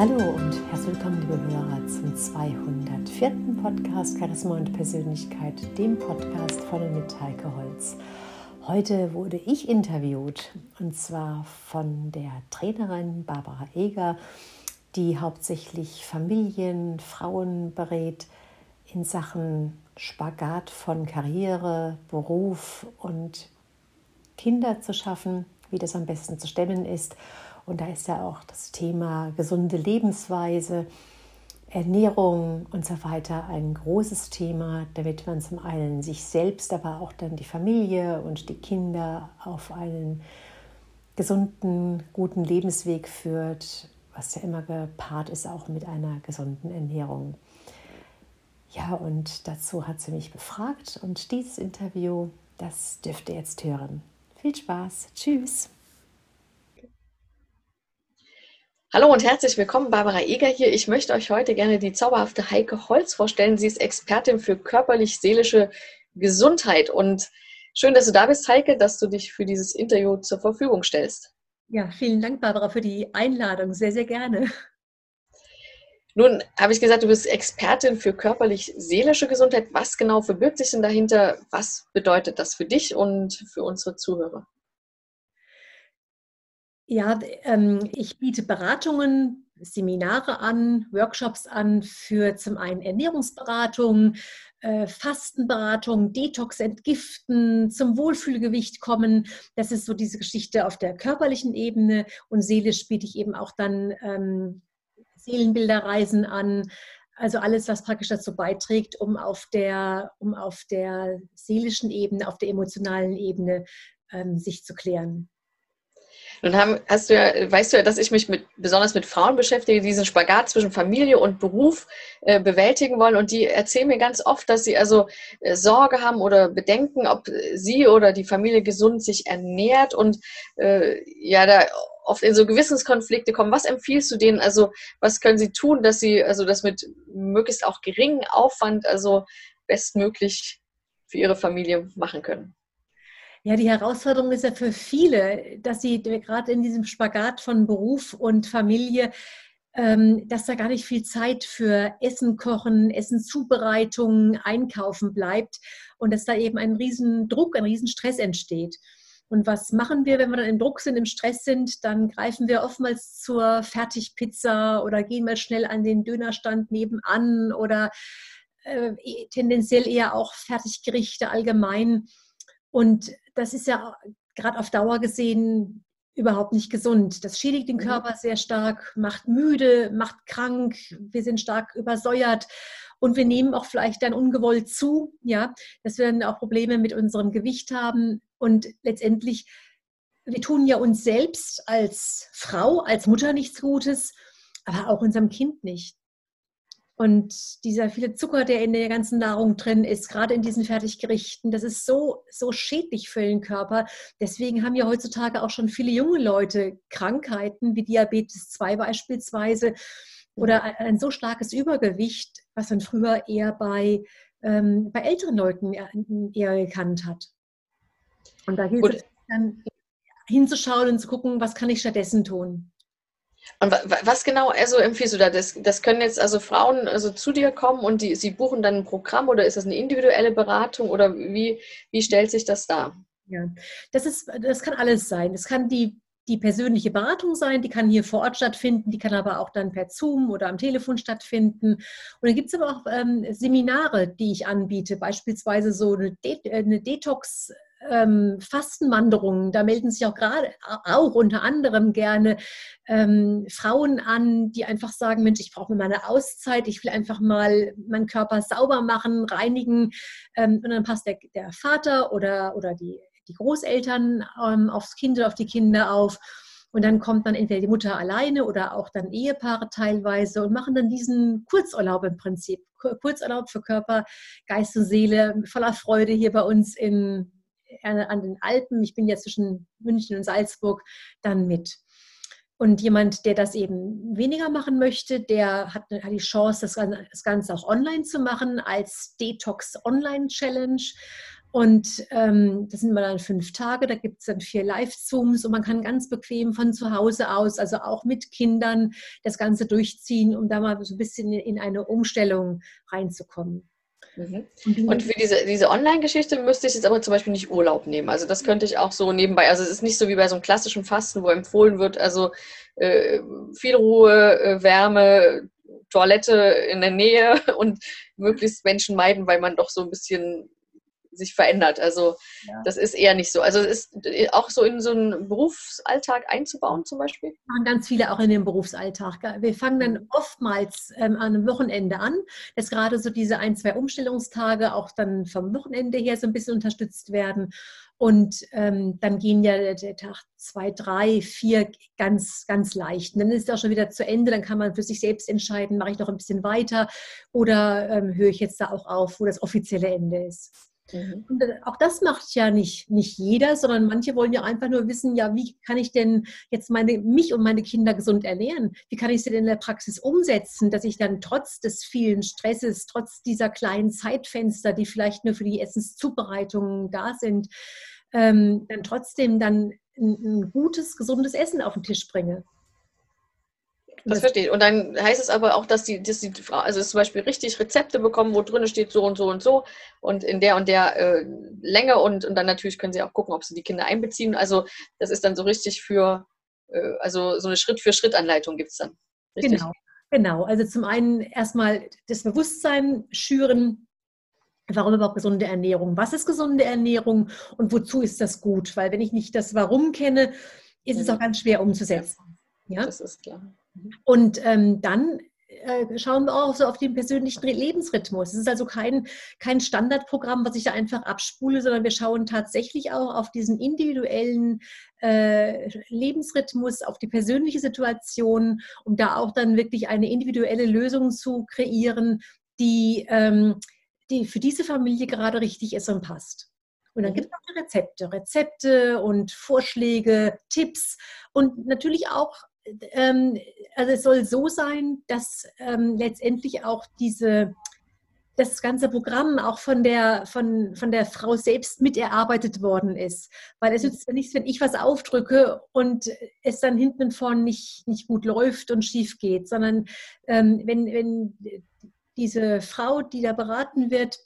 Hallo und herzlich willkommen, liebe Hörer, zum 204. Podcast Charisma und Persönlichkeit, dem Podcast von und mit Heike Holz. Heute wurde ich interviewt und zwar von der Trainerin Barbara Eger, die hauptsächlich Familien, Frauen berät in Sachen Spagat von Karriere, Beruf und Kinder zu schaffen, wie das am besten zu stemmen ist und da ist ja auch das Thema gesunde Lebensweise, Ernährung und so weiter ein großes Thema, damit man zum einen sich selbst, aber auch dann die Familie und die Kinder auf einen gesunden, guten Lebensweg führt, was ja immer gepaart ist auch mit einer gesunden Ernährung. Ja, und dazu hat sie mich befragt und dieses Interview, das dürft ihr jetzt hören. Viel Spaß, tschüss. Hallo und herzlich willkommen, Barbara Eger hier. Ich möchte euch heute gerne die zauberhafte Heike Holz vorstellen. Sie ist Expertin für körperlich-seelische Gesundheit. Und schön, dass du da bist, Heike, dass du dich für dieses Interview zur Verfügung stellst. Ja, vielen Dank, Barbara, für die Einladung. Sehr, sehr gerne. Nun habe ich gesagt, du bist Expertin für körperlich-seelische Gesundheit. Was genau verbirgt sich denn dahinter? Was bedeutet das für dich und für unsere Zuhörer? Ja, ähm, ich biete Beratungen, Seminare an, Workshops an für zum einen Ernährungsberatung, äh, Fastenberatung, Detox entgiften, zum Wohlfühlgewicht kommen. Das ist so diese Geschichte auf der körperlichen Ebene und seelisch biete ich eben auch dann ähm, Seelenbilderreisen an. Also alles, was praktisch dazu beiträgt, um auf der, um auf der seelischen Ebene, auf der emotionalen Ebene ähm, sich zu klären. Nun haben, hast du ja, weißt du ja, dass ich mich mit, besonders mit Frauen beschäftige, die diesen Spagat zwischen Familie und Beruf äh, bewältigen wollen. Und die erzählen mir ganz oft, dass sie also äh, Sorge haben oder bedenken, ob sie oder die Familie gesund sich ernährt und äh, ja, da oft in so Gewissenskonflikte kommen. Was empfiehlst du denen? Also, was können sie tun, dass sie also das mit möglichst auch geringem Aufwand, also bestmöglich für ihre Familie machen können? Ja, die Herausforderung ist ja für viele, dass sie gerade in diesem Spagat von Beruf und Familie, ähm, dass da gar nicht viel Zeit für Essen kochen, Essenzubereitung, Einkaufen bleibt und dass da eben ein riesen Druck, ein riesen Stress entsteht. Und was machen wir, wenn wir dann im Druck sind, im Stress sind? Dann greifen wir oftmals zur Fertigpizza oder gehen mal schnell an den Dönerstand nebenan oder äh, tendenziell eher auch Fertiggerichte allgemein. Und das ist ja gerade auf Dauer gesehen überhaupt nicht gesund. Das schädigt den mhm. Körper sehr stark, macht müde, macht krank, wir sind stark übersäuert und wir nehmen auch vielleicht dann ungewollt zu, ja, dass wir dann auch Probleme mit unserem Gewicht haben und letztendlich wir tun ja uns selbst als Frau, als Mutter nichts Gutes, aber auch unserem Kind nicht. Und dieser viele Zucker, der in der ganzen Nahrung drin ist, gerade in diesen Fertiggerichten, das ist so, so schädlich für den Körper. Deswegen haben ja heutzutage auch schon viele junge Leute Krankheiten wie Diabetes 2 beispielsweise oder ein, so starkes Übergewicht, was man früher eher bei, ähm, bei älteren Leuten eher gekannt hat. Und da gilt es dann hinzuschauen und zu gucken, was kann ich stattdessen tun. Und was genau also empfiehlst du da? Das, das können jetzt also Frauen also zu dir kommen und die, sie buchen dann ein Programm oder ist das eine individuelle Beratung oder wie, wie stellt sich das dar? Ja, das, ist, das kann alles sein. Das kann die, die persönliche Beratung sein, die kann hier vor Ort stattfinden, die kann aber auch dann per Zoom oder am Telefon stattfinden. Und dann gibt es aber auch ähm, Seminare, die ich anbiete, beispielsweise so eine, De eine Detox- ähm, Fastenwanderungen, da melden sich auch gerade auch unter anderem gerne ähm, Frauen an, die einfach sagen, Mensch, ich brauche mir mal eine Auszeit, ich will einfach mal meinen Körper sauber machen, reinigen. Ähm, und dann passt der, der Vater oder, oder die, die Großeltern ähm, aufs Kind oder auf die Kinder auf. Und dann kommt dann entweder die Mutter alleine oder auch dann Ehepaare teilweise und machen dann diesen Kurzurlaub im Prinzip. Kurzurlaub für Körper, Geist und Seele, voller Freude hier bei uns in, an den Alpen, ich bin ja zwischen München und Salzburg, dann mit. Und jemand, der das eben weniger machen möchte, der hat, die Chance, das Ganze auch online zu machen als Detox Online Challenge. Und ähm, das sind immer dann fünf Tage, da gibt es dann vier Live-Zooms und man kann ganz bequem von zu Hause aus, also auch mit Kindern, das Ganze durchziehen, um da mal so ein bisschen in eine Umstellung reinzukommen. Mhm. Und für diese, diese Online-Geschichte müsste ich jetzt aber zum Beispiel nicht Urlaub nehmen. Also das könnte ich auch so nebenbei. Also es ist nicht so wie bei so einem klassischen Fasten, wo empfohlen wird, also äh, viel Ruhe, äh, Wärme, Toilette in der Nähe und möglichst Menschen meiden, weil man doch so ein bisschen sich verändert. Also ja. das ist eher nicht so. Also es ist äh, auch so in so einen Berufsalltag einzubauen zum Beispiel. Machen ganz viele auch in den Berufsalltag. Wir fangen dann mhm. oftmals ähm, an einem Wochenende an, dass gerade so diese ein, zwei Umstellungstage auch dann vom Wochenende her so ein bisschen unterstützt werden. Und ähm, dann gehen ja der, der, Tag zwei, drei, vier ganz, ganz leicht. Und dann ist es auch schon wieder zu Ende. Dann kann man für sich selbst entscheiden, mache ich noch ein bisschen weiter oder ähm, höre ich jetzt da auch auf, wo das offizielle Ende ist. Mhm. Und äh, auch das macht ja nicht, nicht jeder, sondern manche wollen ja einfach nur wissen, ja, wie kann ich denn jetzt meine, mich und meine Kinder gesund ernähren? Wie kann ich sie denn in der Praxis umsetzen, dass ich dann trotz des vielen Stresses, trotz dieser kleinen Zeitfenster, die vielleicht nur für die Essenszubereitungen da sind, ähm, dann trotzdem dann ein, ein gutes, gesundes Essen auf den Tisch bringe? Das verstehe ich. Und dann heißt es aber auch, dass die, dass die Frau, also zum Beispiel richtig Rezepte bekommen, wo drin steht so und so und so und in der und der äh, Länge und, und dann natürlich können sie auch gucken, ob sie die Kinder einbeziehen. Also das ist dann so richtig für, äh, also so eine Schritt-für-Schritt-Anleitung gibt es dann. Richtig? Genau, genau. Also zum einen erstmal das Bewusstsein schüren, Warum überhaupt gesunde Ernährung? Was ist gesunde Ernährung und wozu ist das gut? Weil wenn ich nicht das Warum kenne, ist es mhm. auch ganz schwer umzusetzen. Ja, das ist klar. Und ähm, dann äh, schauen wir auch so auf den persönlichen Lebensrhythmus. Es ist also kein, kein Standardprogramm, was ich da einfach abspule, sondern wir schauen tatsächlich auch auf diesen individuellen äh, Lebensrhythmus, auf die persönliche Situation, um da auch dann wirklich eine individuelle Lösung zu kreieren, die, ähm, die für diese Familie gerade richtig ist und passt. Und dann mhm. gibt es auch die Rezepte, Rezepte und Vorschläge, Tipps und natürlich auch ähm, also es soll so sein, dass ähm, letztendlich auch diese, das ganze Programm auch von der, von, von der Frau selbst miterarbeitet worden ist. Weil es nützt ja nichts, wenn ich was aufdrücke und es dann hinten und vorne nicht, nicht gut läuft und schief geht, sondern ähm, wenn, wenn diese Frau, die da beraten wird,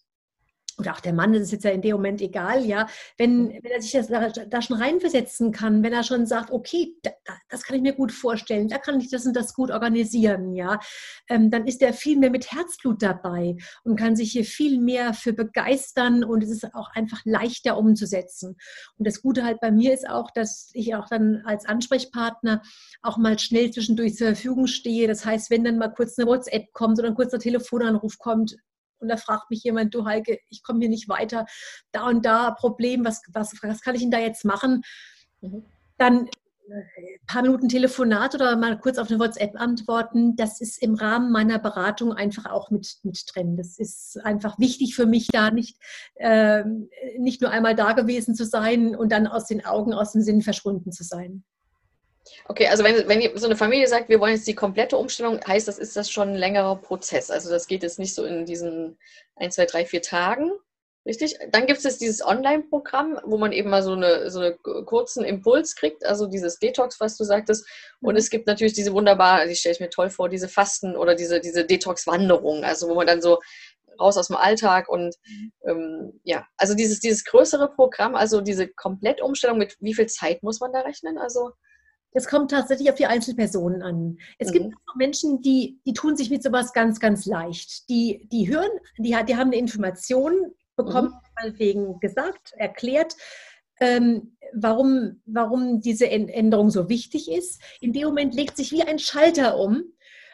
oder auch der Mann, das ist jetzt ja in dem Moment egal, ja, wenn, wenn er sich das, da, da, schon reinversetzen kann, wenn er schon sagt, okay, da, das kann ich mir gut vorstellen, da kann ich das und das gut organisieren, ja, ähm, dann ist er viel mehr mit Herzblut dabei und kann sich hier viel mehr für begeistern und es ist auch einfach leichter umzusetzen. Und das Gute halt bei mir ist auch, dass ich auch dann als Ansprechpartner auch mal schnell zwischendurch zur Verfügung stehe. Das heißt, wenn dann mal kurz eine WhatsApp kommt oder ein kurzer Telefonanruf kommt, und da fragt mich jemand, du Heike, ich komme hier nicht weiter, da und da Problem, was, was, was kann ich denn da jetzt machen? Mhm. Dann ein äh, paar Minuten Telefonat oder mal kurz auf eine WhatsApp antworten, das ist im Rahmen meiner Beratung einfach auch mit, mit drin. Das ist einfach wichtig für mich, da nicht, äh, nicht nur einmal da gewesen zu sein und dann aus den Augen, aus dem Sinn verschwunden zu sein. Okay, also wenn, wenn so eine Familie sagt, wir wollen jetzt die komplette Umstellung, heißt das, ist das schon ein längerer Prozess. Also das geht jetzt nicht so in diesen 1, 2, 3, 4 Tagen. Richtig? Dann gibt es dieses Online-Programm, wo man eben mal so einen so eine kurzen Impuls kriegt, also dieses Detox, was du sagtest. Und es gibt natürlich diese wunderbare, die stelle ich mir toll vor, diese Fasten oder diese, diese Detox-Wanderung, also wo man dann so raus aus dem Alltag und ähm, ja, also dieses, dieses größere Programm, also diese Komplettumstellung, mit wie viel Zeit muss man da rechnen? Also es kommt tatsächlich auf die Einzelpersonen an. Es mhm. gibt Menschen, die, die tun sich mit sowas ganz, ganz leicht. Die, die hören, die, die haben eine Information bekommen, mhm. meinetwegen gesagt, erklärt, ähm, warum, warum diese Änderung so wichtig ist. In dem Moment legt sich wie ein Schalter um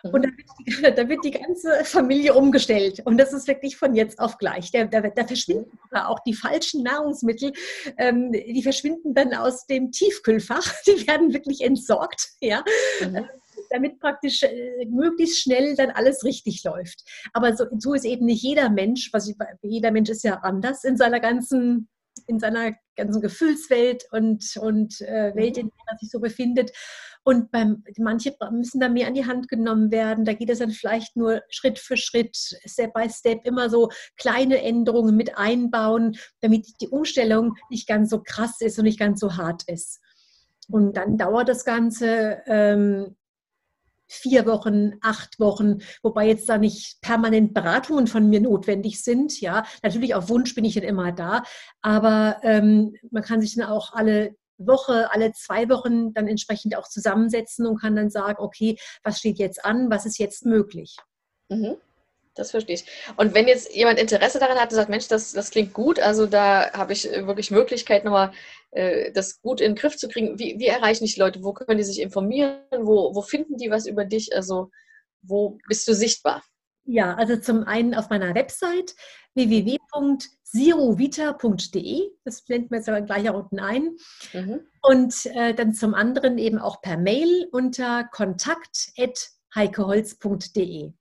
und mhm. da wird, die, da wird, die, ganze Familie umgestellt. Und das ist wirklich von jetzt auf gleich. Da, da, da verschwinden auch die falschen Nahrungsmittel, ähm, die verschwinden dann aus dem Tiefkühlfach. Die werden wirklich entsorgt, ja. Mhm. Damit praktisch äh, möglichst schnell dann alles richtig läuft. Aber so, so ist eben nicht jeder Mensch, was ich, jeder Mensch ist ja anders in seiner ganzen in seiner ganzen Gefühlswelt und, und äh, Welt, in der man sich so befindet. Und beim, manche müssen da mehr an die Hand genommen werden. Da geht es dann vielleicht nur Schritt für Schritt, Step by Step, immer so kleine Änderungen mit einbauen, damit die Umstellung nicht ganz so krass ist und nicht ganz so hart ist. Und dann dauert das Ganze ähm, vier Wochen, acht Wochen, wobei jetzt da nicht permanent Beratungen von mir notwendig sind. Ja, natürlich auf Wunsch bin ich dann immer da, aber ähm, man kann sich dann auch alle Woche, alle zwei Wochen dann entsprechend auch zusammensetzen und kann dann sagen, okay, was steht jetzt an, was ist jetzt möglich. Mhm. Das verstehe ich. Und wenn jetzt jemand Interesse daran hat und sagt, Mensch, das, das klingt gut, also da habe ich wirklich Möglichkeit, nochmal äh, das gut in den Griff zu kriegen. Wie, wie erreichen dich Leute? Wo können die sich informieren? Wo, wo finden die was über dich? Also wo bist du sichtbar? Ja, also zum einen auf meiner Website www.sirovita.de, das blenden wir jetzt aber gleich auch unten ein. Mhm. Und äh, dann zum anderen eben auch per Mail unter kontakt.heikeholz.de.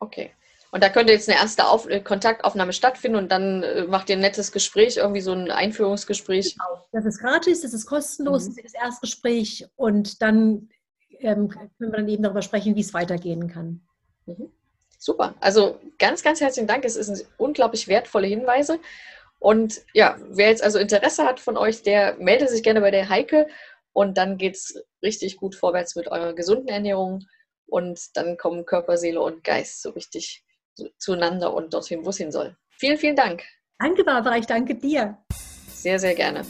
Okay. Und da könnte jetzt eine erste Auf äh, Kontaktaufnahme stattfinden und dann äh, macht ihr ein nettes Gespräch, irgendwie so ein Einführungsgespräch. Genau. Das ist gratis, das ist kostenlos, mhm. das ist das Erstgespräch und dann ähm, können wir dann eben darüber sprechen, wie es weitergehen kann. Mhm. Super. Also ganz, ganz herzlichen Dank. Es sind unglaublich wertvolle Hinweise. Und ja, wer jetzt also Interesse hat von euch, der meldet sich gerne bei der Heike und dann geht es richtig gut vorwärts mit eurer gesunden Ernährung und dann kommen Körper, Seele und Geist so richtig zueinander und dorthin, wo es hin soll. Vielen, vielen Dank. Danke, Barbara. Ich danke dir. Sehr, sehr gerne.